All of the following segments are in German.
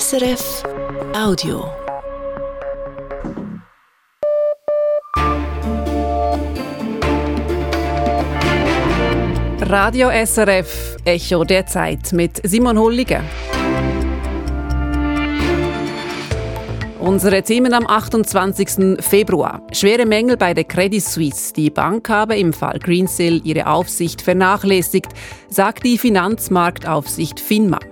SRF Audio. Radio SRF Echo der Zeit mit Simon Hulliger. Unsere Themen am 28. Februar. Schwere Mängel bei der Credit Suisse. Die Bank habe im Fall Greensill ihre Aufsicht vernachlässigt, sagt die Finanzmarktaufsicht FINMA.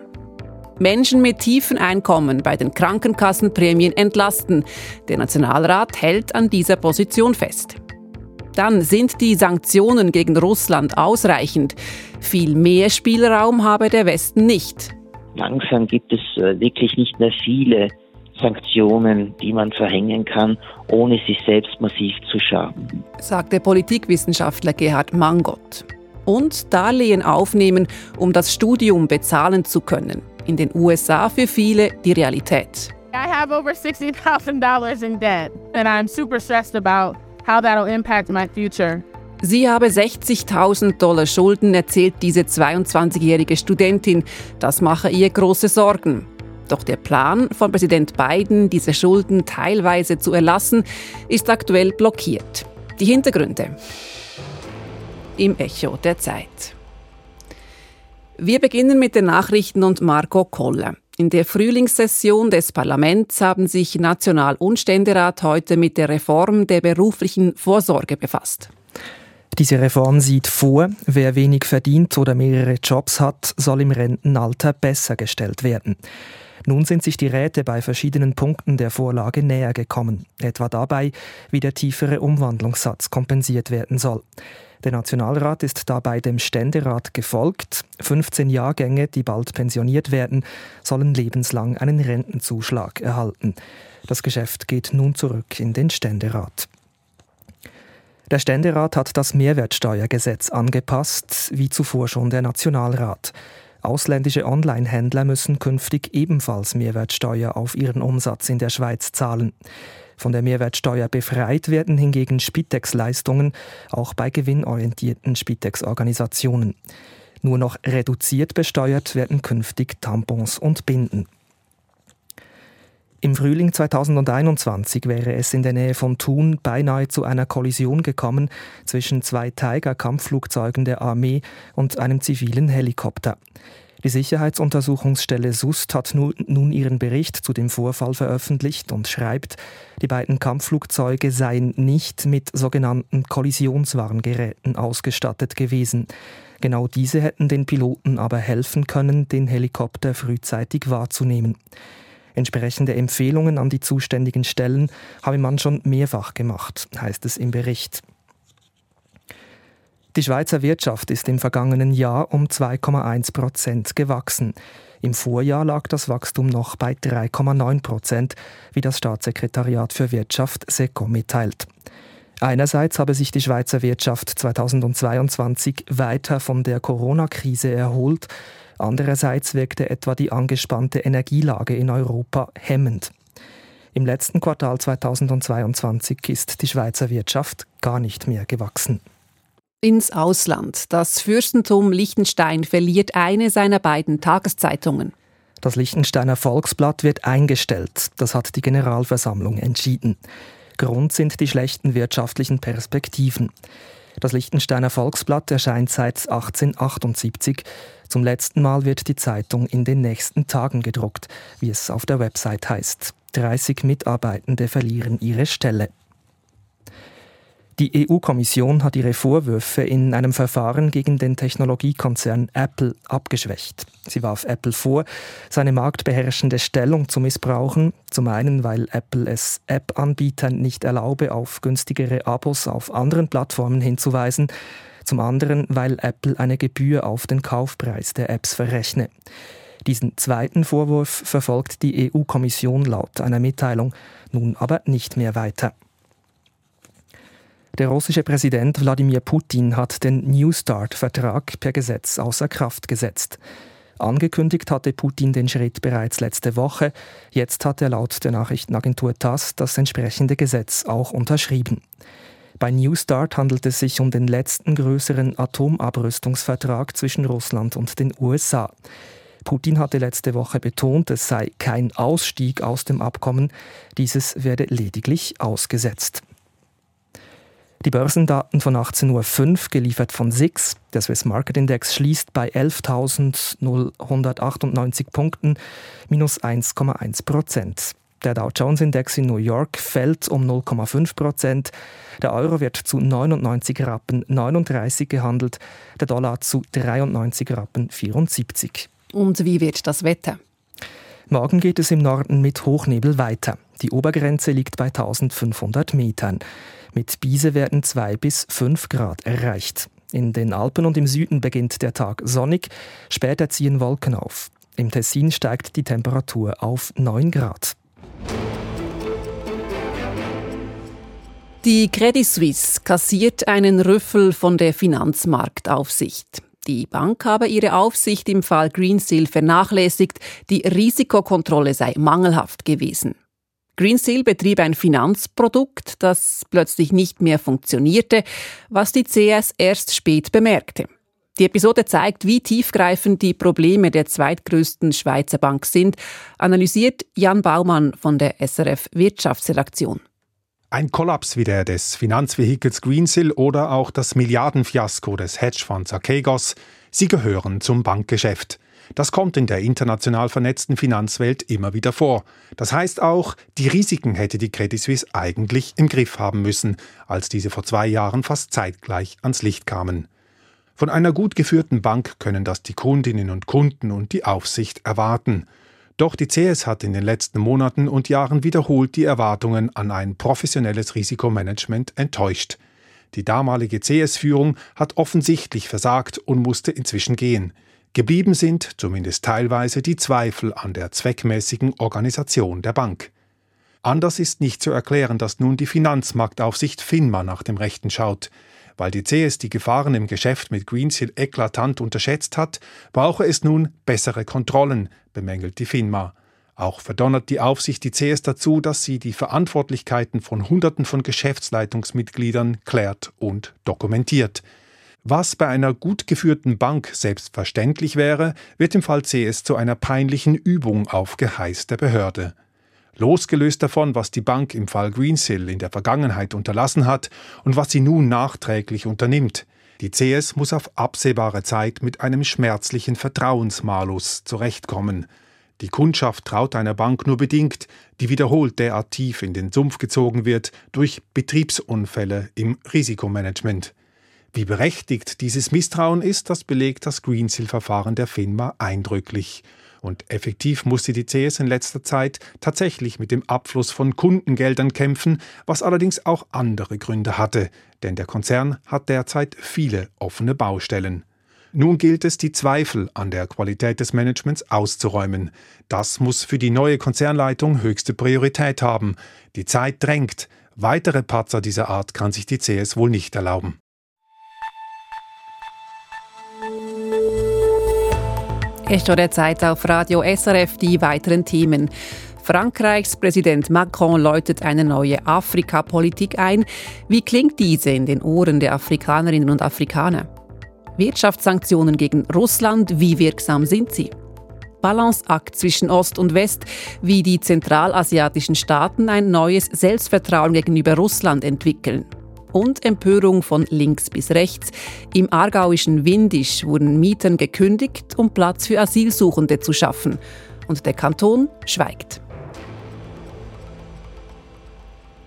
Menschen mit tiefen Einkommen bei den Krankenkassenprämien entlasten. Der Nationalrat hält an dieser Position fest. Dann sind die Sanktionen gegen Russland ausreichend. Viel mehr Spielraum habe der Westen nicht. Langsam gibt es äh, wirklich nicht mehr viele Sanktionen, die man verhängen kann, ohne sich selbst massiv zu schaden. Sagt der Politikwissenschaftler Gerhard Mangot. Und Darlehen aufnehmen, um das Studium bezahlen zu können. In den USA für viele die Realität. I have over $60,000 in debt and I'm super stressed about how that'll impact my future. Sie habe 60.000 Dollar Schulden, erzählt diese 22-jährige Studentin. Das mache ihr große Sorgen. Doch der Plan von Präsident Biden, diese Schulden teilweise zu erlassen, ist aktuell blockiert. Die Hintergründe im Echo der Zeit. Wir beginnen mit den Nachrichten und Marco Koller. In der Frühlingssession des Parlaments haben sich National- und Ständerat heute mit der Reform der beruflichen Vorsorge befasst. Diese Reform sieht vor, wer wenig verdient oder mehrere Jobs hat, soll im Rentenalter besser gestellt werden. Nun sind sich die Räte bei verschiedenen Punkten der Vorlage näher gekommen, etwa dabei, wie der tiefere Umwandlungssatz kompensiert werden soll. Der Nationalrat ist dabei dem Ständerat gefolgt. 15 Jahrgänge, die bald pensioniert werden, sollen lebenslang einen Rentenzuschlag erhalten. Das Geschäft geht nun zurück in den Ständerat. Der Ständerat hat das Mehrwertsteuergesetz angepasst, wie zuvor schon der Nationalrat. Ausländische Online-Händler müssen künftig ebenfalls Mehrwertsteuer auf ihren Umsatz in der Schweiz zahlen. Von der Mehrwertsteuer befreit werden hingegen Spitex-Leistungen, auch bei gewinnorientierten Spitex-Organisationen. Nur noch reduziert besteuert werden künftig Tampons und Binden. Im Frühling 2021 wäre es in der Nähe von Thun beinahe zu einer Kollision gekommen zwischen zwei Tiger-Kampfflugzeugen der Armee und einem zivilen Helikopter. Die Sicherheitsuntersuchungsstelle SUST hat nun ihren Bericht zu dem Vorfall veröffentlicht und schreibt, die beiden Kampfflugzeuge seien nicht mit sogenannten Kollisionswarngeräten ausgestattet gewesen. Genau diese hätten den Piloten aber helfen können, den Helikopter frühzeitig wahrzunehmen. Entsprechende Empfehlungen an die zuständigen Stellen habe man schon mehrfach gemacht, heißt es im Bericht. Die Schweizer Wirtschaft ist im vergangenen Jahr um 2,1 Prozent gewachsen. Im Vorjahr lag das Wachstum noch bei 3,9 Prozent, wie das Staatssekretariat für Wirtschaft SECO mitteilt. Einerseits habe sich die Schweizer Wirtschaft 2022 weiter von der Corona-Krise erholt, Andererseits wirkte etwa die angespannte Energielage in Europa hemmend. Im letzten Quartal 2022 ist die Schweizer Wirtschaft gar nicht mehr gewachsen. Ins Ausland. Das Fürstentum Liechtenstein verliert eine seiner beiden Tageszeitungen. Das Liechtensteiner Volksblatt wird eingestellt. Das hat die Generalversammlung entschieden. Grund sind die schlechten wirtschaftlichen Perspektiven. Das Liechtensteiner Volksblatt erscheint seit 1878. Zum letzten Mal wird die Zeitung in den nächsten Tagen gedruckt, wie es auf der Website heißt. 30 Mitarbeitende verlieren ihre Stelle. Die EU-Kommission hat ihre Vorwürfe in einem Verfahren gegen den Technologiekonzern Apple abgeschwächt. Sie warf Apple vor, seine marktbeherrschende Stellung zu missbrauchen, zum einen weil Apple es App-Anbietern nicht erlaube, auf günstigere Abos auf anderen Plattformen hinzuweisen, zum anderen, weil Apple eine Gebühr auf den Kaufpreis der Apps verrechne. Diesen zweiten Vorwurf verfolgt die EU-Kommission laut einer Mitteilung nun aber nicht mehr weiter. Der russische Präsident Wladimir Putin hat den New Start-Vertrag per Gesetz außer Kraft gesetzt. Angekündigt hatte Putin den Schritt bereits letzte Woche. Jetzt hat er laut der Nachrichtenagentur TASS das entsprechende Gesetz auch unterschrieben. Bei New Start handelt es sich um den letzten größeren Atomabrüstungsvertrag zwischen Russland und den USA. Putin hatte letzte Woche betont, es sei kein Ausstieg aus dem Abkommen, dieses werde lediglich ausgesetzt. Die Börsendaten von 18.05 Uhr, geliefert von SIX. Der Swiss Market Index schließt bei 11.198 Punkten, minus 1,1 Prozent. Der Dow Jones Index in New York fällt um 0,5 Prozent. Der Euro wird zu 99 Rappen 39 gehandelt, der Dollar zu 93 Rappen 74. Und wie wird das Wetter? Morgen geht es im Norden mit Hochnebel weiter. Die Obergrenze liegt bei 1500 Metern. Mit Biese werden 2 bis 5 Grad erreicht. In den Alpen und im Süden beginnt der Tag sonnig, später ziehen Wolken auf. Im Tessin steigt die Temperatur auf 9 Grad. Die Credit Suisse kassiert einen Rüffel von der Finanzmarktaufsicht. Die Bank habe ihre Aufsicht im Fall Greensill vernachlässigt, die Risikokontrolle sei mangelhaft gewesen. Greensill betrieb ein Finanzprodukt, das plötzlich nicht mehr funktionierte, was die CS erst spät bemerkte. Die Episode zeigt, wie tiefgreifend die Probleme der zweitgrößten Schweizer Bank sind, analysiert Jan Baumann von der SRF Wirtschaftsredaktion. Ein Kollaps wie der des Finanzvehikels Greensill oder auch das Milliardenfiasko des Hedgefonds Archegos, sie gehören zum Bankgeschäft. Das kommt in der international vernetzten Finanzwelt immer wieder vor. Das heißt auch, die Risiken hätte die Credit Suisse eigentlich im Griff haben müssen, als diese vor zwei Jahren fast zeitgleich ans Licht kamen. Von einer gut geführten Bank können das die Kundinnen und Kunden und die Aufsicht erwarten. Doch die CS hat in den letzten Monaten und Jahren wiederholt die Erwartungen an ein professionelles Risikomanagement enttäuscht. Die damalige CS-Führung hat offensichtlich versagt und musste inzwischen gehen. Geblieben sind, zumindest teilweise, die Zweifel an der zweckmäßigen Organisation der Bank. Anders ist nicht zu erklären, dass nun die Finanzmarktaufsicht FINMA nach dem Rechten schaut. Weil die CS die Gefahren im Geschäft mit Greensill eklatant unterschätzt hat, brauche es nun bessere Kontrollen, bemängelt die FINMA. Auch verdonnert die Aufsicht die CS dazu, dass sie die Verantwortlichkeiten von Hunderten von Geschäftsleitungsmitgliedern klärt und dokumentiert. Was bei einer gut geführten Bank selbstverständlich wäre, wird im Fall CS zu einer peinlichen Übung auf Geheiß der Behörde. Losgelöst davon, was die Bank im Fall Greensill in der Vergangenheit unterlassen hat und was sie nun nachträglich unternimmt. Die CS muss auf absehbare Zeit mit einem schmerzlichen Vertrauensmalus zurechtkommen. Die Kundschaft traut einer Bank nur bedingt, die wiederholt derart tief in den Sumpf gezogen wird durch Betriebsunfälle im Risikomanagement. Wie berechtigt dieses Misstrauen ist, das belegt das Greensill-Verfahren der FINMA eindrücklich. Und effektiv musste die CS in letzter Zeit tatsächlich mit dem Abfluss von Kundengeldern kämpfen, was allerdings auch andere Gründe hatte, denn der Konzern hat derzeit viele offene Baustellen. Nun gilt es, die Zweifel an der Qualität des Managements auszuräumen. Das muss für die neue Konzernleitung höchste Priorität haben. Die Zeit drängt. Weitere Patzer dieser Art kann sich die CS wohl nicht erlauben. Es ist der Zeit auf Radio SRF die weiteren Themen. Frankreichs Präsident Macron läutet eine neue Afrikapolitik ein. Wie klingt diese in den Ohren der Afrikanerinnen und Afrikaner? Wirtschaftssanktionen gegen Russland, wie wirksam sind sie? Balanceakt zwischen Ost und West, wie die zentralasiatischen Staaten ein neues Selbstvertrauen gegenüber Russland entwickeln und Empörung von links bis rechts. Im aargauischen Windisch wurden Mieten gekündigt, um Platz für Asylsuchende zu schaffen. Und der Kanton schweigt.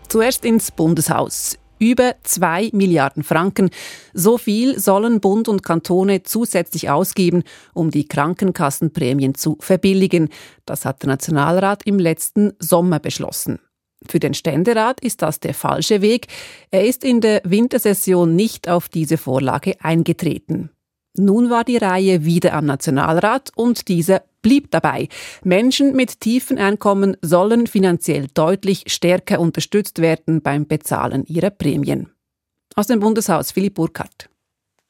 Zuerst ins Bundeshaus. Über 2 Milliarden Franken. So viel sollen Bund und Kantone zusätzlich ausgeben, um die Krankenkassenprämien zu verbilligen. Das hat der Nationalrat im letzten Sommer beschlossen. Für den Ständerat ist das der falsche Weg. Er ist in der Wintersession nicht auf diese Vorlage eingetreten. Nun war die Reihe wieder am Nationalrat und dieser blieb dabei. Menschen mit tiefen Einkommen sollen finanziell deutlich stärker unterstützt werden beim Bezahlen ihrer Prämien. Aus dem Bundeshaus Philipp Burkhardt.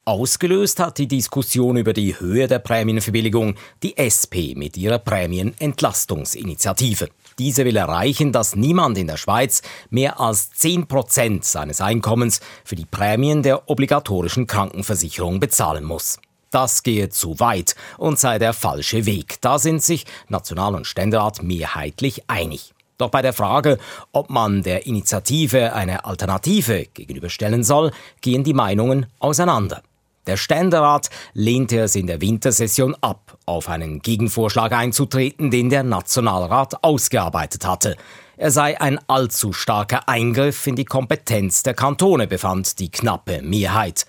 Ausgelöst hat die Diskussion über die Höhe der Prämienverbilligung die SP mit ihrer Prämienentlastungsinitiative. Diese will erreichen, dass niemand in der Schweiz mehr als 10 Prozent seines Einkommens für die Prämien der obligatorischen Krankenversicherung bezahlen muss. das gehe zu weit und sei der falsche Weg. Da sind sich National- und Ständerat mehrheitlich einig. Doch bei der Frage, ob man der Initiative eine Alternative gegenüberstellen soll, gehen die Meinungen auseinander. Der Ständerat lehnte es in der Wintersession ab, auf einen Gegenvorschlag einzutreten, den der Nationalrat ausgearbeitet hatte. Er sei ein allzu starker Eingriff in die Kompetenz der Kantone, befand die knappe Mehrheit.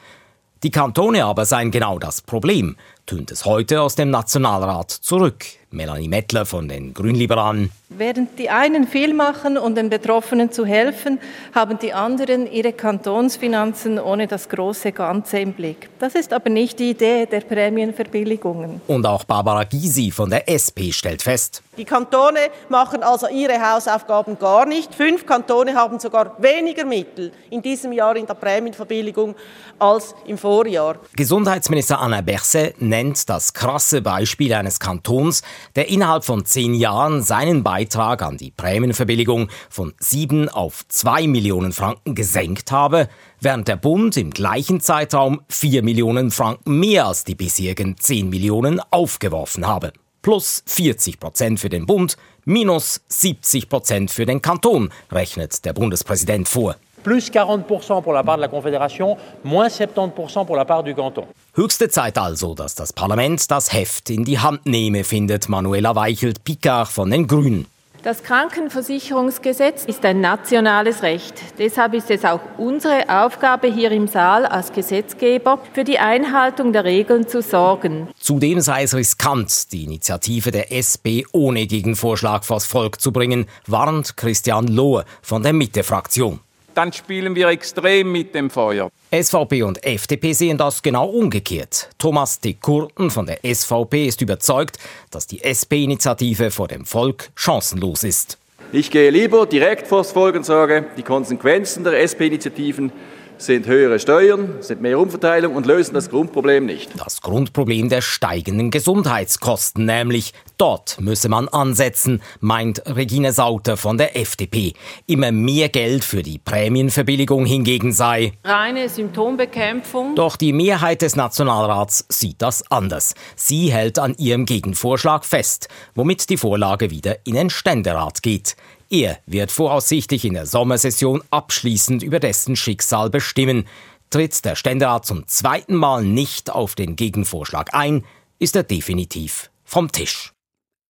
Die Kantone aber seien genau das Problem, tönt es heute aus dem Nationalrat zurück. Melanie Mettler von den Grünliberalen. Während die einen viel machen, um den Betroffenen zu helfen, haben die anderen ihre Kantonsfinanzen ohne das große Ganze im Blick. Das ist aber nicht die Idee der Prämienverbilligungen. Und auch Barbara Gysi von der SP stellt fest, die Kantone machen also ihre Hausaufgaben gar nicht. Fünf Kantone haben sogar weniger Mittel in diesem Jahr in der Prämienverbilligung als im Vorjahr. Gesundheitsminister Anna Berset nennt das krasse Beispiel eines Kantons, der innerhalb von zehn Jahren seinen Beitrag an die Prämienverbilligung von sieben auf zwei Millionen Franken gesenkt habe, während der Bund im gleichen Zeitraum vier Millionen Franken mehr als die bisherigen zehn Millionen aufgeworfen habe. Plus 40 Prozent für den Bund, minus 70 Prozent für den Kanton, rechnet der Bundespräsident vor plus 40% pour la part de la Confédération, moins 70% pour la part du Canton. Höchste Zeit also, dass das Parlament das Heft in die Hand nehme, findet Manuela Weichelt-Picard von den Grünen. Das Krankenversicherungsgesetz ist ein nationales Recht. Deshalb ist es auch unsere Aufgabe hier im Saal als Gesetzgeber, für die Einhaltung der Regeln zu sorgen. Zudem sei es riskant, die Initiative der SP ohne Gegenvorschlag vors Volk zu bringen, warnt Christian Lohe von der Mitte-Fraktion dann spielen wir extrem mit dem Feuer. SVP und FDP sehen das genau umgekehrt. Thomas de Kurten von der SVP ist überzeugt, dass die SP-Initiative vor dem Volk chancenlos ist. Ich gehe lieber direkt vors Volk und sage, die Konsequenzen der SP-Initiativen sind höhere Steuern, sind mehr Umverteilung und lösen das Grundproblem nicht. Das Grundproblem der steigenden Gesundheitskosten nämlich. Dort müsse man ansetzen, meint Regine Sauter von der FDP. Immer mehr Geld für die Prämienverbilligung hingegen sei reine Symptombekämpfung. Doch die Mehrheit des Nationalrats sieht das anders. Sie hält an ihrem Gegenvorschlag fest, womit die Vorlage wieder in den Ständerat geht. Er wird voraussichtlich in der Sommersession abschließend über dessen Schicksal bestimmen. Tritt der Ständerat zum zweiten Mal nicht auf den Gegenvorschlag ein, ist er definitiv vom Tisch.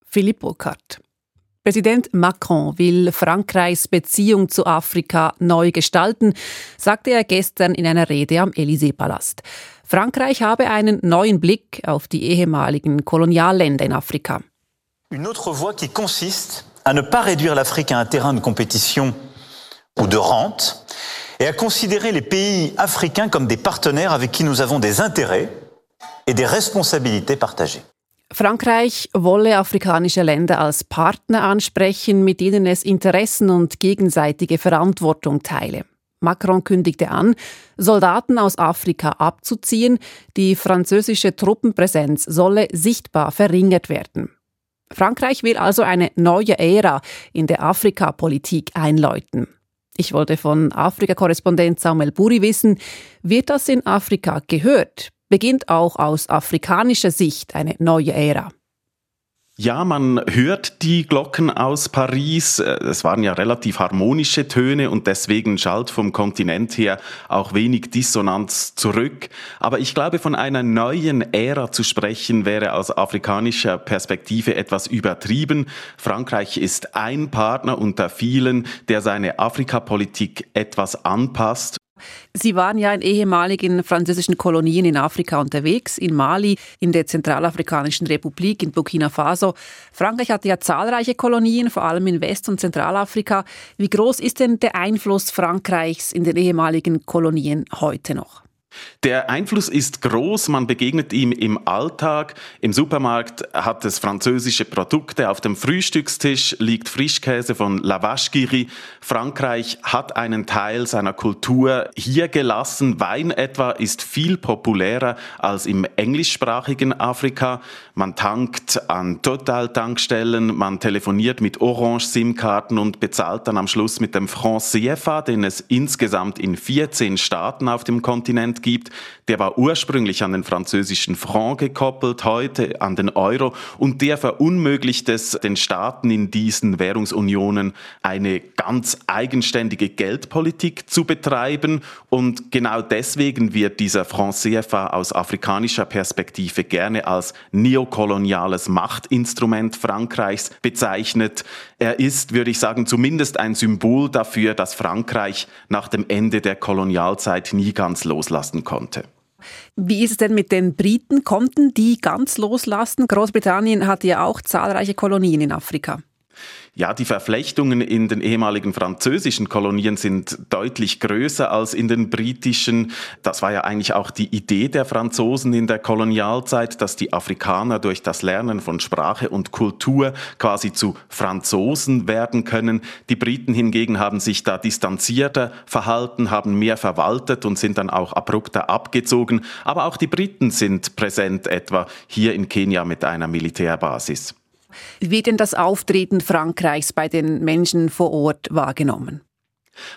Philipp Burkhardt. Präsident Macron will Frankreichs Beziehung zu Afrika neu gestalten, sagte er gestern in einer Rede am Élysée-Palast. Frankreich habe einen neuen Blick auf die ehemaligen Kolonialländer in Afrika. Une autre voie qui consiste à ne pas réduire l'Afrique à un terrain de compétition ou de rente, et à considérer les pays africains comme des partenaires avec qui nous avons des intérêts et des responsabilités partagées. Frankreich wolle afrikanische Länder als Partner ansprechen, mit denen es Interessen und gegenseitige Verantwortung teile. Macron kündigte an, Soldaten aus Afrika abzuziehen, die französische Truppenpräsenz solle sichtbar verringert werden. Frankreich will also eine neue Ära in der Afrikapolitik einläuten. Ich wollte von Afrika-Korrespondent Samuel Buri wissen, wird das in Afrika gehört? Beginnt auch aus afrikanischer Sicht eine neue Ära? Ja, man hört die Glocken aus Paris. Es waren ja relativ harmonische Töne und deswegen schallt vom Kontinent her auch wenig Dissonanz zurück. Aber ich glaube, von einer neuen Ära zu sprechen, wäre aus afrikanischer Perspektive etwas übertrieben. Frankreich ist ein Partner unter vielen, der seine Afrikapolitik etwas anpasst Sie waren ja in ehemaligen französischen Kolonien in Afrika unterwegs, in Mali, in der Zentralafrikanischen Republik, in Burkina Faso. Frankreich hatte ja zahlreiche Kolonien, vor allem in West- und Zentralafrika. Wie groß ist denn der Einfluss Frankreichs in den ehemaligen Kolonien heute noch? Der Einfluss ist groß, man begegnet ihm im Alltag. Im Supermarkt hat es französische Produkte, auf dem Frühstückstisch liegt Frischkäse von La Vache Frankreich hat einen Teil seiner Kultur hier gelassen. Wein etwa ist viel populärer als im englischsprachigen Afrika. Man tankt an Total-Tankstellen, man telefoniert mit Orange-SIM-Karten und bezahlt dann am Schluss mit dem Franc CFA, den es insgesamt in 14 Staaten auf dem Kontinent gibt, der war ursprünglich an den französischen Franc gekoppelt, heute an den Euro und der verunmöglicht es den Staaten in diesen Währungsunionen eine ganz eigenständige Geldpolitik zu betreiben und genau deswegen wird dieser Franc CFA aus afrikanischer Perspektive gerne als neokoloniales Machtinstrument Frankreichs bezeichnet. Er ist, würde ich sagen, zumindest ein Symbol dafür, dass Frankreich nach dem Ende der Kolonialzeit nie ganz loslassen konnte. Wie ist es denn mit den Briten? Konnten die ganz loslassen? Großbritannien hat ja auch zahlreiche Kolonien in Afrika. Ja, die Verflechtungen in den ehemaligen französischen Kolonien sind deutlich größer als in den britischen. Das war ja eigentlich auch die Idee der Franzosen in der Kolonialzeit, dass die Afrikaner durch das Lernen von Sprache und Kultur quasi zu Franzosen werden können. Die Briten hingegen haben sich da distanzierter verhalten, haben mehr verwaltet und sind dann auch abrupter abgezogen. Aber auch die Briten sind präsent, etwa hier in Kenia mit einer Militärbasis. Wie wird denn das Auftreten Frankreichs bei den Menschen vor Ort wahrgenommen?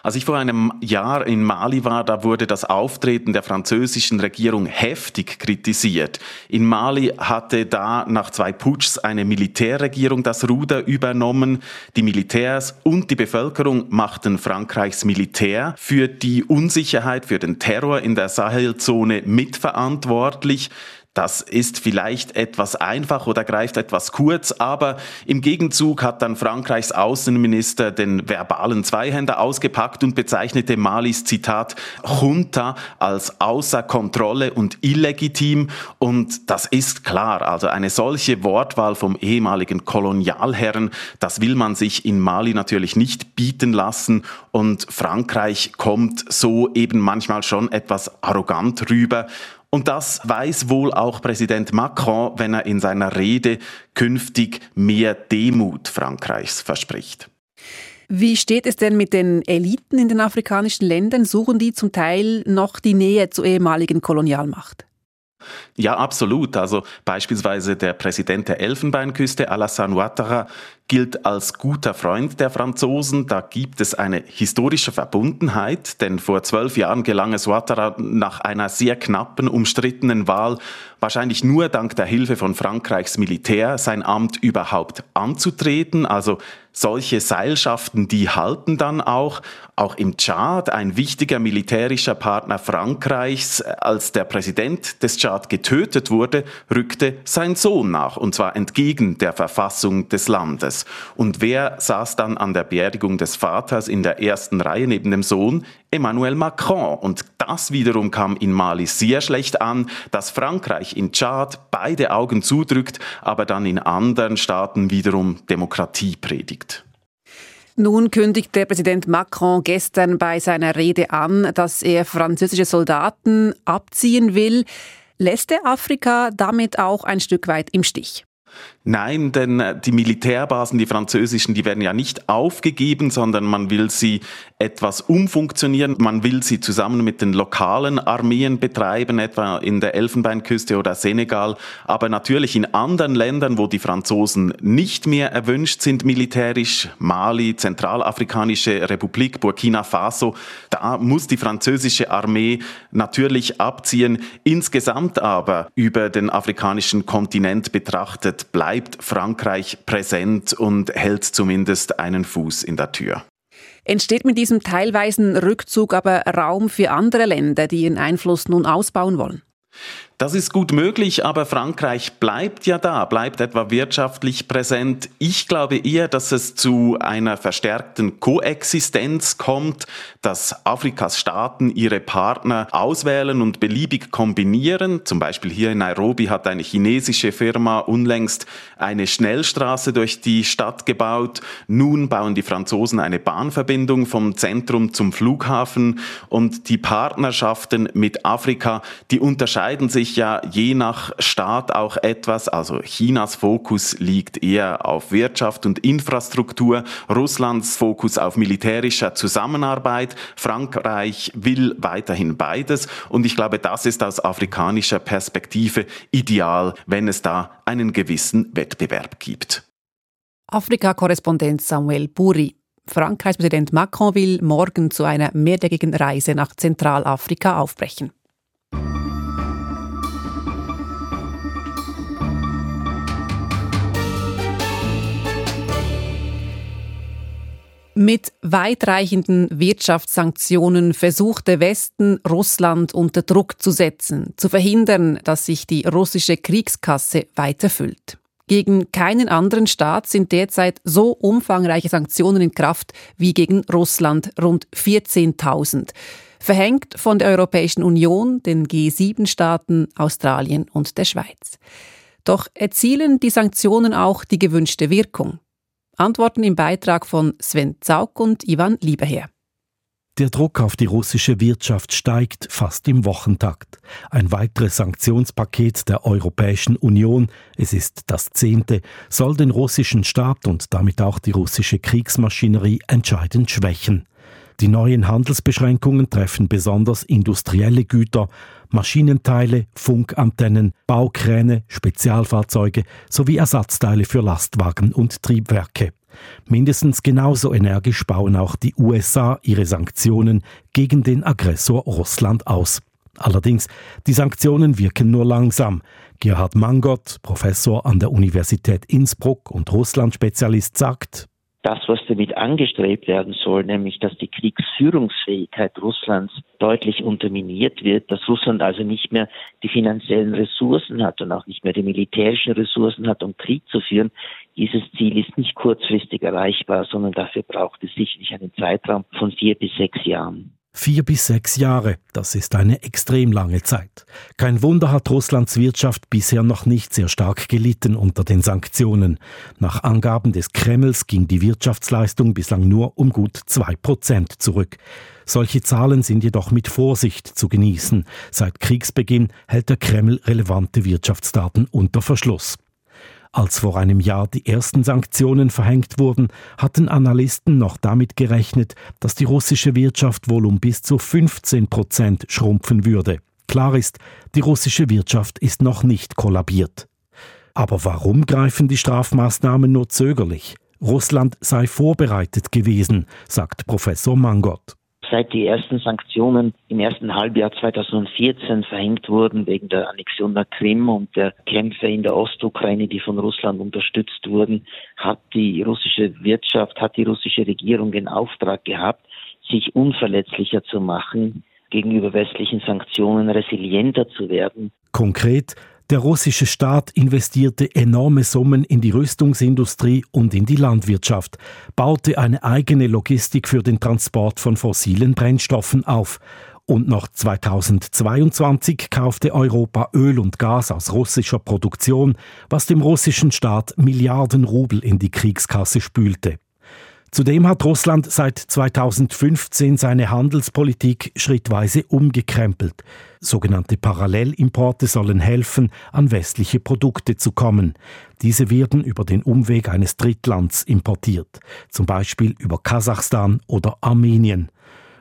Als ich vor einem Jahr in Mali war, da wurde das Auftreten der französischen Regierung heftig kritisiert. In Mali hatte da nach zwei Putschs eine Militärregierung das Ruder übernommen. Die Militärs und die Bevölkerung machten Frankreichs Militär für die Unsicherheit, für den Terror in der Sahelzone mitverantwortlich. Das ist vielleicht etwas einfach oder greift etwas kurz, aber im Gegenzug hat dann Frankreichs Außenminister den verbalen Zweihänder ausgepackt und bezeichnete Malis Zitat Junta als außer Kontrolle und illegitim. Und das ist klar, also eine solche Wortwahl vom ehemaligen Kolonialherren, das will man sich in Mali natürlich nicht bieten lassen. Und Frankreich kommt so eben manchmal schon etwas arrogant rüber. Und das weiß wohl auch Präsident Macron, wenn er in seiner Rede künftig mehr Demut Frankreichs verspricht. Wie steht es denn mit den Eliten in den afrikanischen Ländern? Suchen die zum Teil noch die Nähe zur ehemaligen Kolonialmacht? Ja, absolut. Also beispielsweise der Präsident der Elfenbeinküste, Alassane Ouattara, gilt als guter Freund der Franzosen. Da gibt es eine historische Verbundenheit, denn vor zwölf Jahren gelang es Ouattara nach einer sehr knappen, umstrittenen Wahl wahrscheinlich nur dank der Hilfe von Frankreichs Militär sein Amt überhaupt anzutreten. Also solche Seilschaften, die halten dann auch. Auch im Tschad, ein wichtiger militärischer Partner Frankreichs, als der Präsident des Tschad getötet wurde, rückte sein Sohn nach, und zwar entgegen der Verfassung des Landes. Und wer saß dann an der Beerdigung des Vaters in der ersten Reihe neben dem Sohn? Emmanuel Macron. Und das wiederum kam in Mali sehr schlecht an, dass Frankreich in Tschad beide Augen zudrückt, aber dann in anderen Staaten wiederum Demokratie predigt. Nun kündigt der Präsident Macron gestern bei seiner Rede an, dass er französische Soldaten abziehen will. Lässt er Afrika damit auch ein Stück weit im Stich? Nein, denn äh, die Militärbasen, die französischen, die werden ja nicht aufgegeben, sondern man will sie etwas umfunktionieren. Man will sie zusammen mit den lokalen Armeen betreiben, etwa in der Elfenbeinküste oder Senegal. Aber natürlich in anderen Ländern, wo die Franzosen nicht mehr erwünscht sind militärisch, Mali, Zentralafrikanische Republik, Burkina Faso, da muss die französische Armee natürlich abziehen. Insgesamt aber über den afrikanischen Kontinent betrachtet bleibt bleibt Frankreich präsent und hält zumindest einen Fuß in der Tür. Entsteht mit diesem teilweisen Rückzug aber Raum für andere Länder, die ihren Einfluss nun ausbauen wollen? Das ist gut möglich, aber Frankreich bleibt ja da, bleibt etwa wirtschaftlich präsent. Ich glaube eher, dass es zu einer verstärkten Koexistenz kommt, dass Afrikas Staaten ihre Partner auswählen und beliebig kombinieren. Zum Beispiel hier in Nairobi hat eine chinesische Firma unlängst eine Schnellstraße durch die Stadt gebaut. Nun bauen die Franzosen eine Bahnverbindung vom Zentrum zum Flughafen und die Partnerschaften mit Afrika, die unterscheiden sich sich ja je nach Staat auch etwas. Also Chinas Fokus liegt eher auf Wirtschaft und Infrastruktur, Russlands Fokus auf militärischer Zusammenarbeit. Frankreich will weiterhin beides. Und ich glaube, das ist aus afrikanischer Perspektive ideal, wenn es da einen gewissen Wettbewerb gibt. Afrika-Korrespondent Samuel Buri. Frankreichs Präsident Macron will morgen zu einer mehrtägigen Reise nach Zentralafrika aufbrechen. Mit weitreichenden Wirtschaftssanktionen versucht der Westen, Russland unter Druck zu setzen, zu verhindern, dass sich die russische Kriegskasse weiter füllt. Gegen keinen anderen Staat sind derzeit so umfangreiche Sanktionen in Kraft wie gegen Russland, rund 14.000, verhängt von der Europäischen Union, den G7-Staaten, Australien und der Schweiz. Doch erzielen die Sanktionen auch die gewünschte Wirkung? Antworten im Beitrag von Sven Zaug und Ivan Lieberherr. Der Druck auf die russische Wirtschaft steigt fast im Wochentakt. Ein weiteres Sanktionspaket der Europäischen Union, es ist das zehnte, soll den russischen Staat und damit auch die russische Kriegsmaschinerie entscheidend schwächen. Die neuen Handelsbeschränkungen treffen besonders industrielle Güter, Maschinenteile, Funkantennen, Baukräne, Spezialfahrzeuge sowie Ersatzteile für Lastwagen und Triebwerke. Mindestens genauso energisch bauen auch die USA ihre Sanktionen gegen den Aggressor Russland aus. Allerdings, die Sanktionen wirken nur langsam. Gerhard Mangott, Professor an der Universität Innsbruck und Russland-Spezialist, sagt, das, was damit angestrebt werden soll, nämlich dass die Kriegsführungsfähigkeit Russlands deutlich unterminiert wird, dass Russland also nicht mehr die finanziellen Ressourcen hat und auch nicht mehr die militärischen Ressourcen hat, um Krieg zu führen, dieses Ziel ist nicht kurzfristig erreichbar, sondern dafür braucht es sicherlich einen Zeitraum von vier bis sechs Jahren. Vier bis sechs Jahre, das ist eine extrem lange Zeit. Kein Wunder hat Russlands Wirtschaft bisher noch nicht sehr stark gelitten unter den Sanktionen. Nach Angaben des Kremls ging die Wirtschaftsleistung bislang nur um gut zwei Prozent zurück. Solche Zahlen sind jedoch mit Vorsicht zu genießen. Seit Kriegsbeginn hält der Kreml relevante Wirtschaftsdaten unter Verschluss. Als vor einem Jahr die ersten Sanktionen verhängt wurden, hatten Analysten noch damit gerechnet, dass die russische Wirtschaft wohl um bis zu 15 Prozent schrumpfen würde. Klar ist, die russische Wirtschaft ist noch nicht kollabiert. Aber warum greifen die Strafmaßnahmen nur zögerlich? Russland sei vorbereitet gewesen, sagt Professor Mangott seit die ersten Sanktionen im ersten Halbjahr 2014 verhängt wurden wegen der Annexion der Krim und der Kämpfe in der Ostukraine, die von Russland unterstützt wurden, hat die russische Wirtschaft, hat die russische Regierung den Auftrag gehabt, sich unverletzlicher zu machen, gegenüber westlichen Sanktionen resilienter zu werden. Konkret der russische Staat investierte enorme Summen in die Rüstungsindustrie und in die Landwirtschaft, baute eine eigene Logistik für den Transport von fossilen Brennstoffen auf und noch 2022 kaufte Europa Öl und Gas aus russischer Produktion, was dem russischen Staat Milliarden Rubel in die Kriegskasse spülte. Zudem hat Russland seit 2015 seine Handelspolitik schrittweise umgekrempelt. Sogenannte Parallelimporte sollen helfen, an westliche Produkte zu kommen. Diese werden über den Umweg eines Drittlands importiert, zum Beispiel über Kasachstan oder Armenien.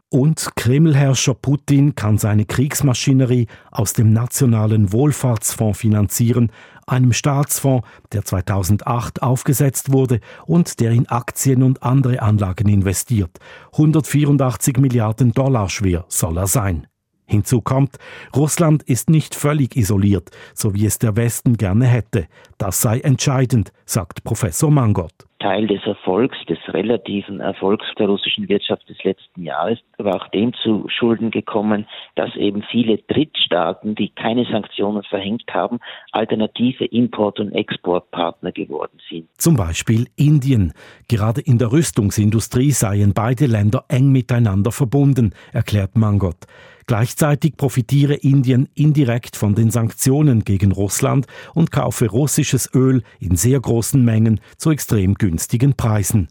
Und Kremlherrscher Putin kann seine Kriegsmaschinerie aus dem nationalen Wohlfahrtsfonds finanzieren, einem Staatsfonds, der 2008 aufgesetzt wurde und der in Aktien und andere Anlagen investiert. 184 Milliarden Dollar schwer soll er sein. Hinzu kommt, Russland ist nicht völlig isoliert, so wie es der Westen gerne hätte. Das sei entscheidend, sagt Professor Mangott. Teil des Erfolgs, des relativen Erfolgs der russischen Wirtschaft des letzten Jahres, war auch dem zu Schulden gekommen, dass eben viele Drittstaaten, die keine Sanktionen verhängt haben, alternative Import- und Exportpartner geworden sind. Zum Beispiel Indien. Gerade in der Rüstungsindustrie seien beide Länder eng miteinander verbunden, erklärt Mangott. Gleichzeitig profitiere Indien indirekt von den Sanktionen gegen Russland und kaufe russisches Öl in sehr großen Mengen zu extrem günstigen Preisen.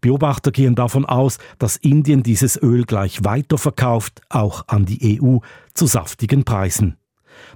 Beobachter gehen davon aus, dass Indien dieses Öl gleich weiterverkauft, auch an die EU, zu saftigen Preisen.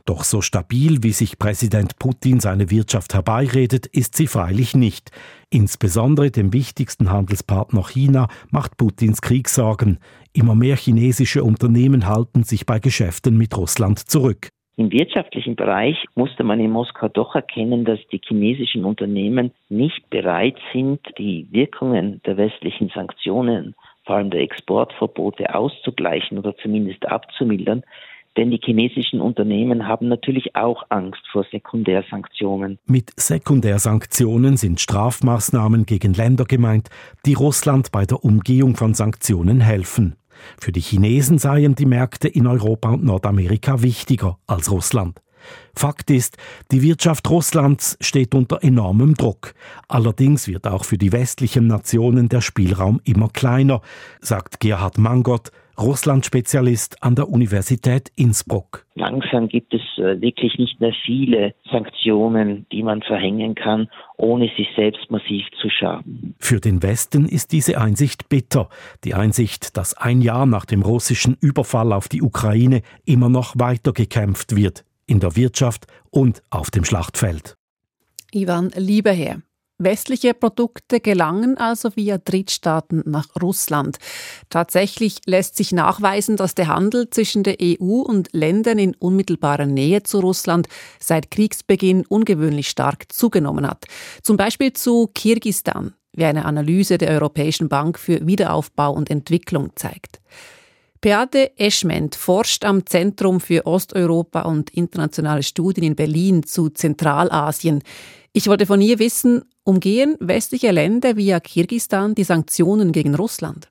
Doch so stabil, wie sich Präsident Putin seine Wirtschaft herbeiredet, ist sie freilich nicht. Insbesondere dem wichtigsten Handelspartner China macht Putins Krieg Sorgen. Immer mehr chinesische Unternehmen halten sich bei Geschäften mit Russland zurück. Im wirtschaftlichen Bereich musste man in Moskau doch erkennen, dass die chinesischen Unternehmen nicht bereit sind, die Wirkungen der westlichen Sanktionen, vor allem der Exportverbote, auszugleichen oder zumindest abzumildern. Denn die chinesischen Unternehmen haben natürlich auch Angst vor Sekundärsanktionen. Mit Sekundärsanktionen sind Strafmaßnahmen gegen Länder gemeint, die Russland bei der Umgehung von Sanktionen helfen. Für die Chinesen seien die Märkte in Europa und Nordamerika wichtiger als Russland. Fakt ist, die Wirtschaft Russlands steht unter enormem Druck. Allerdings wird auch für die westlichen Nationen der Spielraum immer kleiner, sagt Gerhard Mangott, Russland-Spezialist an der Universität Innsbruck. Langsam gibt es äh, wirklich nicht mehr viele Sanktionen, die man verhängen kann, ohne sich selbst massiv zu schaden. Für den Westen ist diese Einsicht bitter. Die Einsicht, dass ein Jahr nach dem russischen Überfall auf die Ukraine immer noch weiter gekämpft wird in der Wirtschaft und auf dem Schlachtfeld. Ivan Lieberherr. Westliche Produkte gelangen also via Drittstaaten nach Russland. Tatsächlich lässt sich nachweisen, dass der Handel zwischen der EU und Ländern in unmittelbarer Nähe zu Russland seit Kriegsbeginn ungewöhnlich stark zugenommen hat. Zum Beispiel zu Kirgistan, wie eine Analyse der Europäischen Bank für Wiederaufbau und Entwicklung zeigt. Beate Eschment forscht am Zentrum für Osteuropa und internationale Studien in Berlin zu Zentralasien. Ich wollte von ihr wissen, umgehen westliche Länder via Kirgistan die Sanktionen gegen Russland?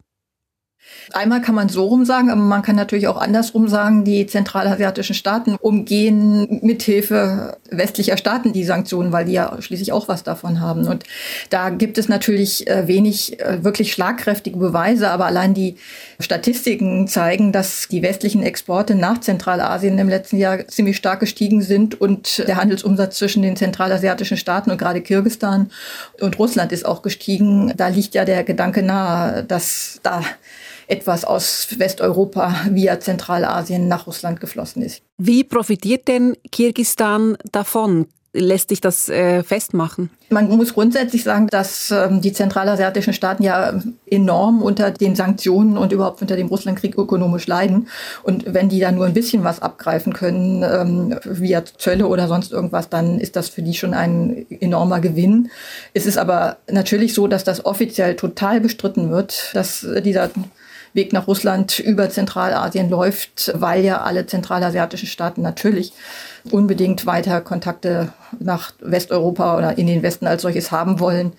Einmal kann man so rum sagen, aber man kann natürlich auch andersrum sagen, die zentralasiatischen Staaten umgehen mithilfe westlicher Staaten die Sanktionen, weil die ja schließlich auch was davon haben. Und da gibt es natürlich äh, wenig äh, wirklich schlagkräftige Beweise, aber allein die Statistiken zeigen, dass die westlichen Exporte nach Zentralasien im letzten Jahr ziemlich stark gestiegen sind und der Handelsumsatz zwischen den zentralasiatischen Staaten und gerade Kirgistan und Russland ist auch gestiegen. Da liegt ja der Gedanke nahe, dass da etwas aus Westeuropa via Zentralasien nach Russland geflossen ist. Wie profitiert denn Kirgistan davon? lässt sich das äh, festmachen? Man muss grundsätzlich sagen, dass ähm, die zentralasiatischen Staaten ja enorm unter den Sanktionen und überhaupt unter dem Russlandkrieg ökonomisch leiden. Und wenn die da nur ein bisschen was abgreifen können, ähm, via Zölle oder sonst irgendwas, dann ist das für die schon ein enormer Gewinn. Es ist aber natürlich so, dass das offiziell total bestritten wird, dass dieser Weg nach Russland über Zentralasien läuft, weil ja alle zentralasiatischen Staaten natürlich unbedingt weiter Kontakte nach Westeuropa oder in den Westen als solches haben wollen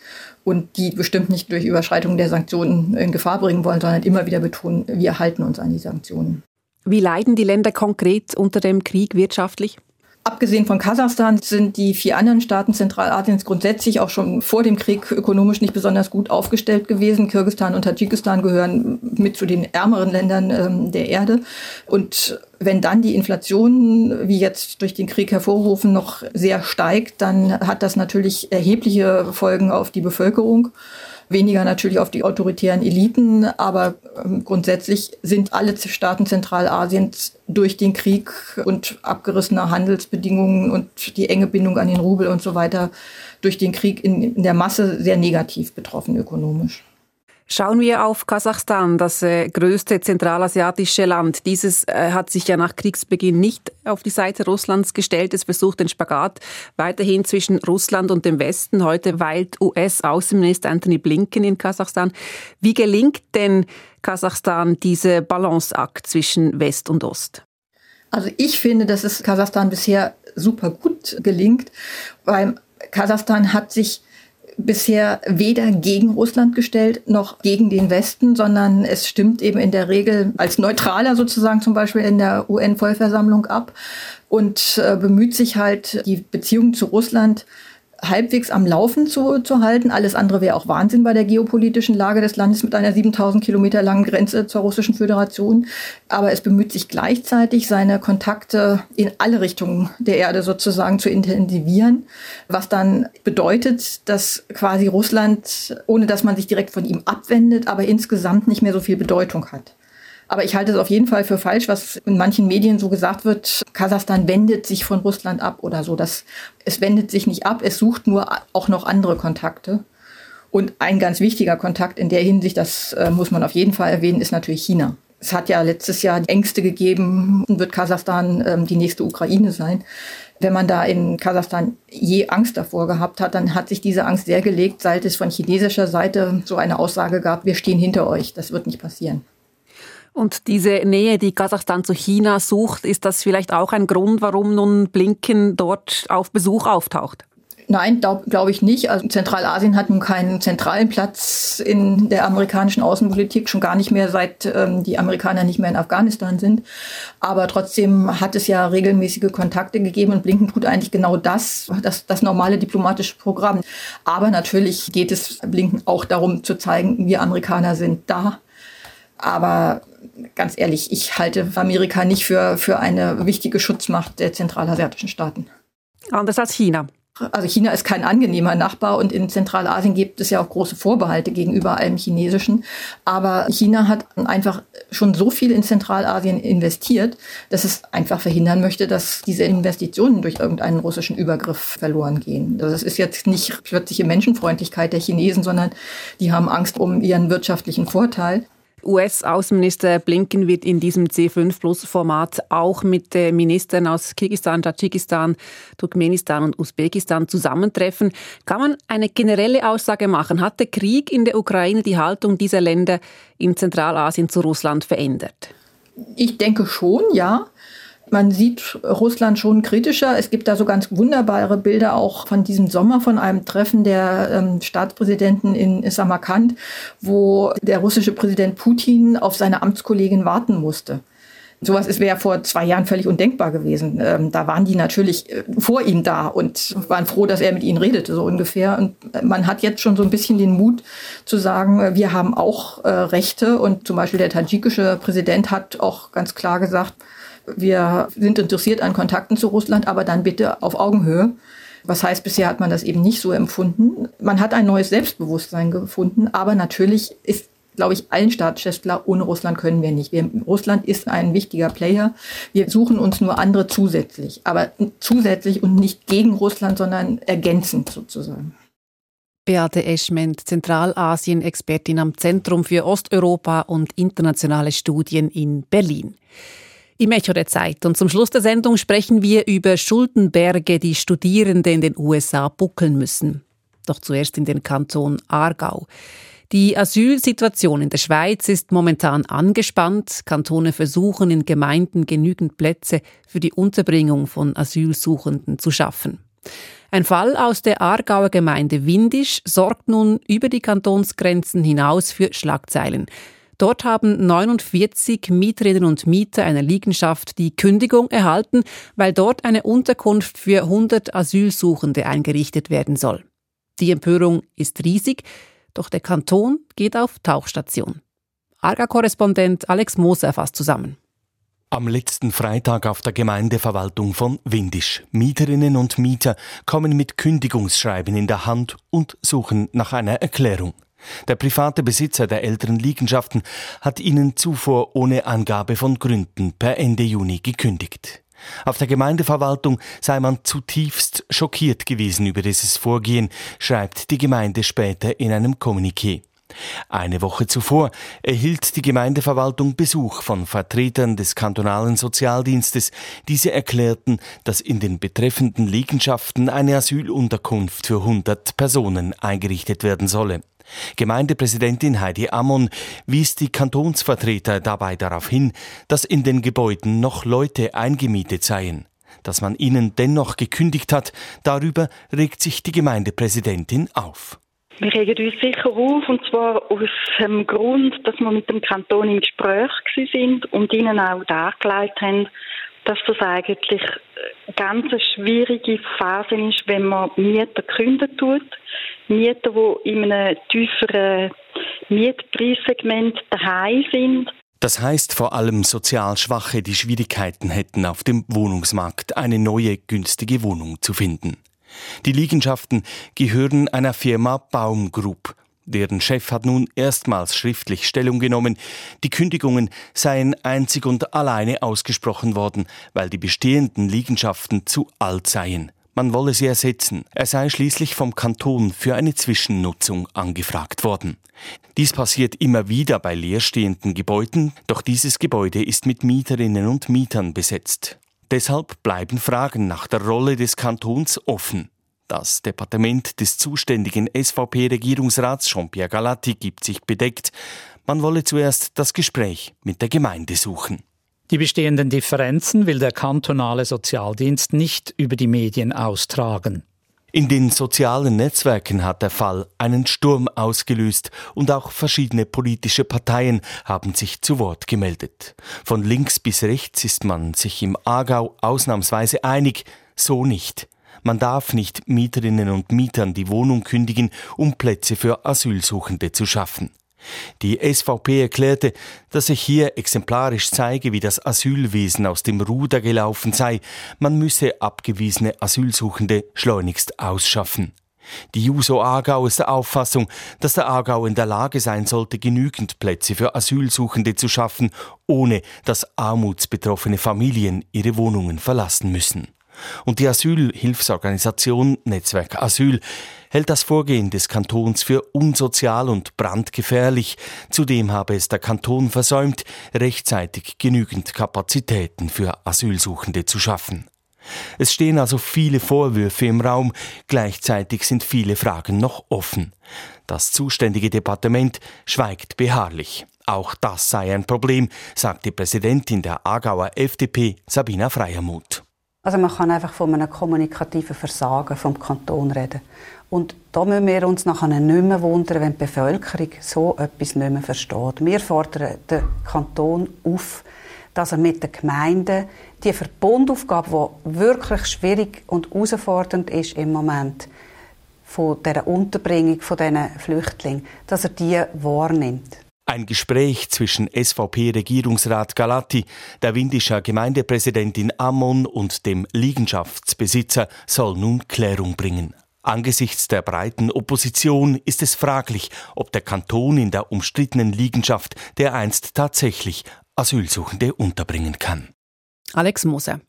und die bestimmt nicht durch Überschreitung der Sanktionen in Gefahr bringen wollen, sondern immer wieder betonen, wir halten uns an die Sanktionen. Wie leiden die Länder konkret unter dem Krieg wirtschaftlich? Abgesehen von Kasachstan sind die vier anderen Staaten Zentralasiens grundsätzlich auch schon vor dem Krieg ökonomisch nicht besonders gut aufgestellt gewesen. Kirgistan und Tadschikistan gehören mit zu den ärmeren Ländern ähm, der Erde. Und wenn dann die Inflation, wie jetzt durch den Krieg hervorgerufen, noch sehr steigt, dann hat das natürlich erhebliche Folgen auf die Bevölkerung weniger natürlich auf die autoritären Eliten, aber ähm, grundsätzlich sind alle Staaten Zentralasiens durch den Krieg und abgerissene Handelsbedingungen und die enge Bindung an den Rubel und so weiter durch den Krieg in, in der Masse sehr negativ betroffen ökonomisch. Schauen wir auf Kasachstan, das äh, größte zentralasiatische Land. Dieses äh, hat sich ja nach Kriegsbeginn nicht auf die Seite Russlands gestellt. Es versucht den Spagat weiterhin zwischen Russland und dem Westen. Heute weilt US-Außenminister Anthony Blinken in Kasachstan. Wie gelingt denn Kasachstan diese Balanceakt zwischen West und Ost? Also ich finde, dass es Kasachstan bisher super gut gelingt, weil Kasachstan hat sich bisher weder gegen Russland gestellt noch gegen den Westen, sondern es stimmt eben in der Regel als Neutraler sozusagen zum Beispiel in der UN-Vollversammlung ab und äh, bemüht sich halt, die Beziehungen zu Russland halbwegs am Laufen zu, zu halten. Alles andere wäre auch Wahnsinn bei der geopolitischen Lage des Landes mit einer 7000 Kilometer langen Grenze zur Russischen Föderation. Aber es bemüht sich gleichzeitig, seine Kontakte in alle Richtungen der Erde sozusagen zu intensivieren, was dann bedeutet, dass quasi Russland, ohne dass man sich direkt von ihm abwendet, aber insgesamt nicht mehr so viel Bedeutung hat. Aber ich halte es auf jeden Fall für falsch, was in manchen Medien so gesagt wird, Kasachstan wendet sich von Russland ab oder so. Das, es wendet sich nicht ab, es sucht nur auch noch andere Kontakte. Und ein ganz wichtiger Kontakt in der Hinsicht, das äh, muss man auf jeden Fall erwähnen, ist natürlich China. Es hat ja letztes Jahr Ängste gegeben, wird Kasachstan ähm, die nächste Ukraine sein. Wenn man da in Kasachstan je Angst davor gehabt hat, dann hat sich diese Angst sehr gelegt, seit es von chinesischer Seite so eine Aussage gab, wir stehen hinter euch, das wird nicht passieren. Und diese Nähe, die Kasachstan zu China sucht, ist das vielleicht auch ein Grund, warum nun Blinken dort auf Besuch auftaucht? Nein, glaube glaub ich nicht. Also Zentralasien hat nun keinen zentralen Platz in der amerikanischen Außenpolitik, schon gar nicht mehr seit ähm, die Amerikaner nicht mehr in Afghanistan sind. Aber trotzdem hat es ja regelmäßige Kontakte gegeben und Blinken tut eigentlich genau das, das, das normale diplomatische Programm. Aber natürlich geht es Blinken auch darum zu zeigen, wir Amerikaner sind da. Aber ganz ehrlich, ich halte Amerika nicht für, für eine wichtige Schutzmacht der zentralasiatischen Staaten. Anders als China. Also China ist kein angenehmer Nachbar und in Zentralasien gibt es ja auch große Vorbehalte gegenüber allem Chinesischen. Aber China hat einfach schon so viel in Zentralasien investiert, dass es einfach verhindern möchte, dass diese Investitionen durch irgendeinen russischen Übergriff verloren gehen. Das also ist jetzt nicht plötzliche Menschenfreundlichkeit der Chinesen, sondern die haben Angst um ihren wirtschaftlichen Vorteil. US-Außenminister Blinken wird in diesem C5-Plus-Format auch mit Ministern aus Kirgisistan, Tadschikistan, Turkmenistan und Usbekistan zusammentreffen. Kann man eine generelle Aussage machen? Hat der Krieg in der Ukraine die Haltung dieser Länder in Zentralasien zu Russland verändert? Ich denke schon, ja. Man sieht Russland schon kritischer. Es gibt da so ganz wunderbare Bilder auch von diesem Sommer von einem Treffen der ähm, Staatspräsidenten in Samarkand, wo der russische Präsident Putin auf seine Amtskollegin warten musste. Sowas wäre vor zwei Jahren völlig undenkbar gewesen. Ähm, da waren die natürlich äh, vor ihm da und waren froh, dass er mit ihnen redete, so ungefähr. Und äh, man hat jetzt schon so ein bisschen den Mut zu sagen, äh, wir haben auch äh, Rechte. Und zum Beispiel der tadschikische Präsident hat auch ganz klar gesagt, wir sind interessiert an Kontakten zu Russland, aber dann bitte auf Augenhöhe. Was heißt, bisher hat man das eben nicht so empfunden. Man hat ein neues Selbstbewusstsein gefunden, aber natürlich ist glaube ich, allen Staatschefs klar, ohne Russland können wir nicht. Wir, Russland ist ein wichtiger Player. Wir suchen uns nur andere zusätzlich, aber zusätzlich und nicht gegen Russland, sondern ergänzend sozusagen. Beate Eschment, Zentralasien-Expertin am Zentrum für Osteuropa und internationale Studien in Berlin. Im Echo der Zeit. Und zum Schluss der Sendung sprechen wir über Schuldenberge, die Studierende in den USA buckeln müssen. Doch zuerst in den Kanton Aargau. Die Asylsituation in der Schweiz ist momentan angespannt. Kantone versuchen in Gemeinden genügend Plätze für die Unterbringung von Asylsuchenden zu schaffen. Ein Fall aus der Aargauer Gemeinde Windisch sorgt nun über die Kantonsgrenzen hinaus für Schlagzeilen. Dort haben 49 Mieterinnen und Mieter einer Liegenschaft die Kündigung erhalten, weil dort eine Unterkunft für 100 Asylsuchende eingerichtet werden soll. Die Empörung ist riesig, doch der Kanton geht auf Tauchstation. Arga-Korrespondent Alex Moser fasst zusammen. Am letzten Freitag auf der Gemeindeverwaltung von Windisch. Mieterinnen und Mieter kommen mit Kündigungsschreiben in der Hand und suchen nach einer Erklärung. Der private Besitzer der älteren Liegenschaften hat ihnen zuvor ohne Angabe von Gründen per Ende Juni gekündigt. Auf der Gemeindeverwaltung sei man zutiefst schockiert gewesen über dieses Vorgehen, schreibt die Gemeinde später in einem Kommuniqué. Eine Woche zuvor erhielt die Gemeindeverwaltung Besuch von Vertretern des kantonalen Sozialdienstes. Diese erklärten, dass in den betreffenden Liegenschaften eine Asylunterkunft für 100 Personen eingerichtet werden solle. Gemeindepräsidentin Heidi Ammon wies die Kantonsvertreter dabei darauf hin, dass in den Gebäuden noch Leute eingemietet seien. Dass man ihnen dennoch gekündigt hat, darüber regt sich die Gemeindepräsidentin auf. Wir regen uns sicher auf, und zwar aus dem Grund, dass wir mit dem Kanton im Gespräch sind und ihnen auch dargelegt haben, dass das eigentlich eine ganz schwierige Phase ist, wenn man Mieter künden tut. Mieter, die in einem tieferen Mietpreissegment daheim sind. Das heißt vor allem sozial Schwache, die Schwierigkeiten hätten, auf dem Wohnungsmarkt eine neue günstige Wohnung zu finden. Die Liegenschaften gehören einer Firma Baumgroup. Deren Chef hat nun erstmals schriftlich Stellung genommen, die Kündigungen seien einzig und alleine ausgesprochen worden, weil die bestehenden Liegenschaften zu alt seien. Man wolle sie ersetzen. Er sei schließlich vom Kanton für eine Zwischennutzung angefragt worden. Dies passiert immer wieder bei leerstehenden Gebäuden, doch dieses Gebäude ist mit Mieterinnen und Mietern besetzt. Deshalb bleiben Fragen nach der Rolle des Kantons offen. Das Departement des zuständigen SVP-Regierungsrats Jean-Pierre Galatti gibt sich bedeckt. Man wolle zuerst das Gespräch mit der Gemeinde suchen. Die bestehenden Differenzen will der kantonale Sozialdienst nicht über die Medien austragen. In den sozialen Netzwerken hat der Fall einen Sturm ausgelöst und auch verschiedene politische Parteien haben sich zu Wort gemeldet. Von links bis rechts ist man sich im Aargau ausnahmsweise einig, so nicht. Man darf nicht Mieterinnen und Mietern die Wohnung kündigen, um Plätze für Asylsuchende zu schaffen. Die SVP erklärte, dass sich hier exemplarisch zeige, wie das Asylwesen aus dem Ruder gelaufen sei. Man müsse abgewiesene Asylsuchende schleunigst ausschaffen. Die Juso Aargau ist der Auffassung, dass der Aargau in der Lage sein sollte, genügend Plätze für Asylsuchende zu schaffen, ohne dass armutsbetroffene Familien ihre Wohnungen verlassen müssen. Und die Asylhilfsorganisation Netzwerk Asyl hält das Vorgehen des Kantons für unsozial und brandgefährlich. Zudem habe es der Kanton versäumt, rechtzeitig genügend Kapazitäten für Asylsuchende zu schaffen. Es stehen also viele Vorwürfe im Raum, gleichzeitig sind viele Fragen noch offen. Das zuständige Departement schweigt beharrlich. Auch das sei ein Problem, sagt die Präsidentin der Aargauer FDP, Sabina Freiermuth. Also man kann einfach von einem kommunikativen Versagen vom Kanton reden. Und da müssen wir uns nachher nicht mehr wundern, wenn die Bevölkerung so etwas nicht mehr versteht. Wir fordern den Kanton auf, dass er mit den Gemeinden die Verbundaufgabe, die wirklich schwierig und herausfordernd ist im Moment, von der Unterbringung von diesen Flüchtlingen, dass er die wahrnimmt. Ein Gespräch zwischen SVP-Regierungsrat Galati, der windischer Gemeindepräsidentin Ammon und dem Liegenschaftsbesitzer soll nun Klärung bringen. Angesichts der breiten Opposition ist es fraglich, ob der Kanton in der umstrittenen Liegenschaft dereinst tatsächlich Asylsuchende unterbringen kann. Alex Moser.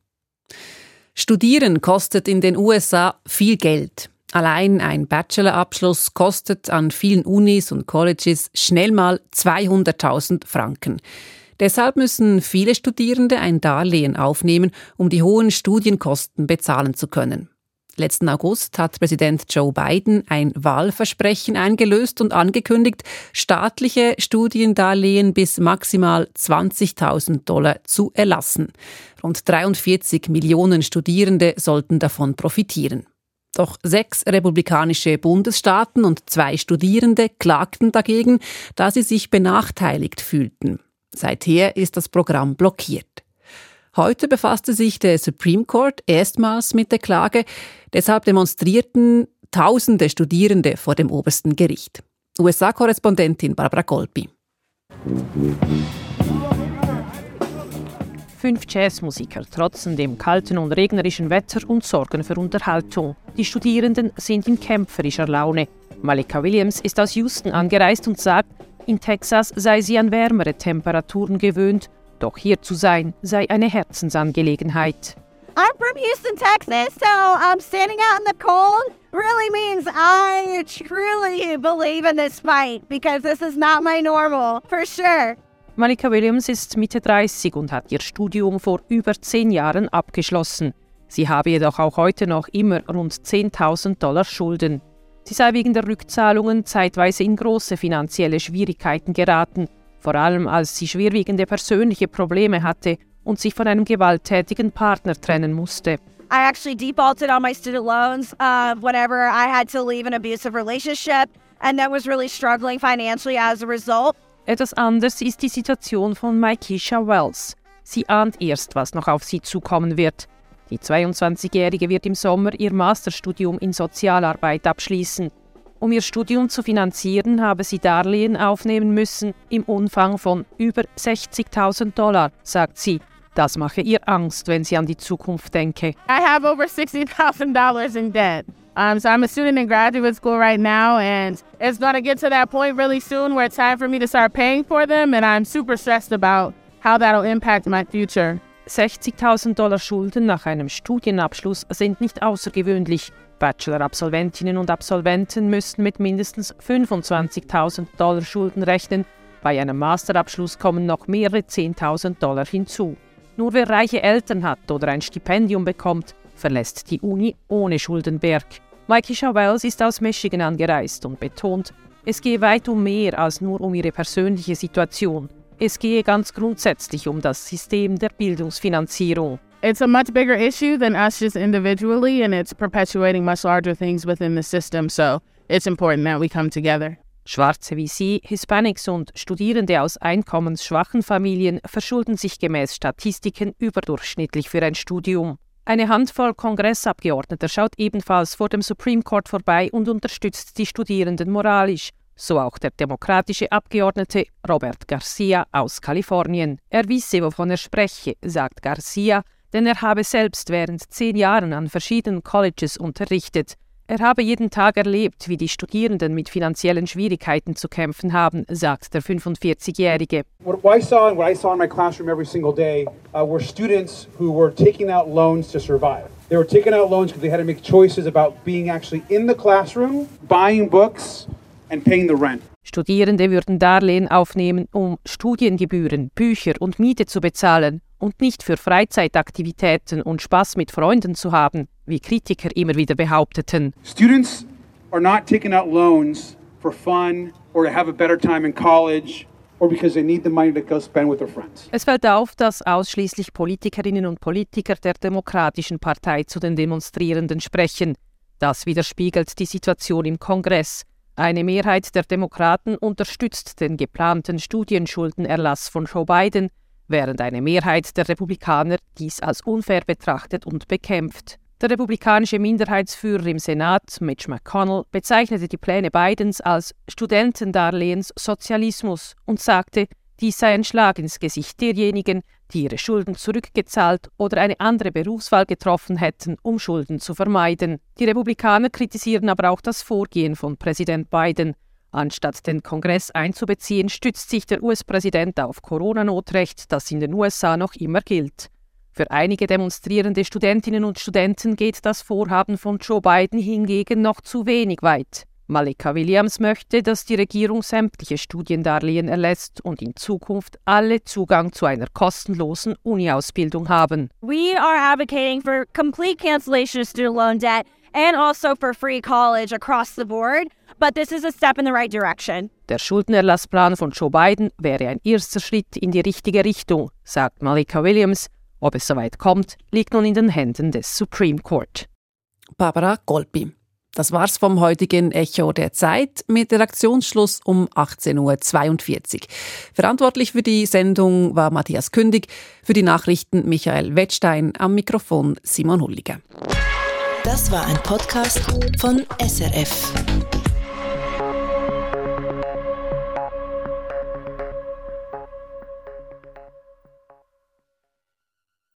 Studieren kostet in den USA viel Geld. Allein ein Bachelorabschluss kostet an vielen Unis und Colleges schnell mal 200.000 Franken. Deshalb müssen viele Studierende ein Darlehen aufnehmen, um die hohen Studienkosten bezahlen zu können. Letzten August hat Präsident Joe Biden ein Wahlversprechen eingelöst und angekündigt, staatliche Studiendarlehen bis maximal 20.000 Dollar zu erlassen. Rund 43 Millionen Studierende sollten davon profitieren. Doch sechs republikanische Bundesstaaten und zwei Studierende klagten dagegen, da sie sich benachteiligt fühlten. Seither ist das Programm blockiert. Heute befasste sich der Supreme Court erstmals mit der Klage, deshalb demonstrierten tausende Studierende vor dem obersten Gericht. USA-Korrespondentin Barbara Golpi. Fünf Jazzmusiker trotzen dem kalten und regnerischen Wetter und sorgen für Unterhaltung. Die Studierenden sind in kämpferischer Laune. Malika Williams ist aus Houston angereist und sagt, in Texas sei sie an wärmere Temperaturen gewöhnt, doch hier zu sein sei eine Herzensangelegenheit. I'm from Houston, Texas, so um, standing out in the cold really means I truly believe in this fight because this is not my normal, for sure. Malika Williams ist Mitte 30 und hat ihr Studium vor über zehn Jahren abgeschlossen. Sie habe jedoch auch heute noch immer rund 10.000 Dollar Schulden. Sie sei wegen der Rückzahlungen zeitweise in große finanzielle Schwierigkeiten geraten, vor allem als sie schwerwiegende persönliche Probleme hatte und sich von einem gewalttätigen Partner trennen musste. I actually defaulted on my student loans uh, whenever I had to leave an abusive relationship and then was really struggling financially as a result. Etwas anders ist die Situation von Maikisha Wells. Sie ahnt erst, was noch auf sie zukommen wird. Die 22-Jährige wird im Sommer ihr Masterstudium in Sozialarbeit abschließen. Um ihr Studium zu finanzieren, habe sie Darlehen aufnehmen müssen im Umfang von über 60.000 Dollar, sagt sie. Das mache ihr Angst, wenn sie an die Zukunft denke. I have over $60,000 in debt. Um, so I'm a student in graduate school right now, and it's going to get to that point really soon where it's time for me to start paying for them, and I'm super stressed about how that'll impact my future. 60.000 Dollar Schulden nach einem Studienabschluss sind nicht außergewöhnlich. Bachelor-Absolventinnen und Absolventen müssen mit mindestens 25.000 Dollar Schulden rechnen. Bei einem Masterabschluss kommen noch mehrere 10.000 Dollar hinzu. Nur wer reiche Eltern hat oder ein Stipendium bekommt, verlässt die Uni ohne Schuldenberg. Mikey Wells ist aus Michigan angereist und betont, Es gehe weit um mehr als nur um ihre persönliche Situation. Es gehe ganz grundsätzlich um das System der Bildungsfinanzierung. It's a much bigger issue than us just individually, and it's perpetuating much larger things within the system. So it's important that we come together. Schwarze wie Sie, Hispanics und Studierende aus einkommensschwachen Familien verschulden sich gemäß Statistiken überdurchschnittlich für ein Studium. Eine Handvoll Kongressabgeordneter schaut ebenfalls vor dem Supreme Court vorbei und unterstützt die Studierenden moralisch. So auch der demokratische Abgeordnete Robert Garcia aus Kalifornien. Er wisse, wovon er spreche, sagt Garcia, denn er habe selbst während zehn Jahren an verschiedenen Colleges unterrichtet. Er habe jeden Tag erlebt, wie die Studierenden mit finanziellen Schwierigkeiten zu kämpfen haben, sagt der 45-Jährige. What I saw and what I saw in my classroom every single day uh, were students who were taking out loans to survive. They were taking out loans because they had to make choices about being actually in the classroom, buying books and paying the rent. Studierende würden Darlehen aufnehmen, um Studiengebühren, Bücher und Miete zu bezahlen und nicht für Freizeitaktivitäten und Spaß mit Freunden zu haben, wie Kritiker immer wieder behaupteten. Students are not taking out loans for fun or to have a better time in college or because they need the money to go spend with their friends. Es fällt auf, dass ausschließlich Politikerinnen und Politiker der Demokratischen Partei zu den Demonstrierenden sprechen. Das widerspiegelt die Situation im Kongress. Eine Mehrheit der Demokraten unterstützt den geplanten Studienschuldenerlass von Joe Biden, während eine Mehrheit der Republikaner dies als unfair betrachtet und bekämpft. Der republikanische Minderheitsführer im Senat, Mitch McConnell, bezeichnete die Pläne Bidens als Studentendarlehenssozialismus und sagte, dies sei ein Schlag ins Gesicht derjenigen, die ihre Schulden zurückgezahlt oder eine andere Berufswahl getroffen hätten, um Schulden zu vermeiden. Die Republikaner kritisieren aber auch das Vorgehen von Präsident Biden. Anstatt den Kongress einzubeziehen, stützt sich der US-Präsident auf Corona-Notrecht, das in den USA noch immer gilt. Für einige demonstrierende Studentinnen und Studenten geht das Vorhaben von Joe Biden hingegen noch zu wenig weit. Malika Williams möchte, dass die Regierung sämtliche Studiendarlehen erlässt und in Zukunft alle Zugang zu einer kostenlosen Uni-Ausbildung haben. We are advocating for complete cancellation of student loan debt and also for free college across the board. But this is a step in the right direction. Der Schuldenerlassplan von Joe Biden wäre ein erster Schritt in die richtige Richtung, sagt Malika Williams. Ob es soweit kommt, liegt nun in den Händen des Supreme Court. Barbara Golpi. Das war's vom heutigen Echo der Zeit mit Redaktionsschluss um 18.42 Uhr. Verantwortlich für die Sendung war Matthias Kündig, für die Nachrichten Michael Wettstein, am Mikrofon Simon Hulliger. Das war ein Podcast von SRF.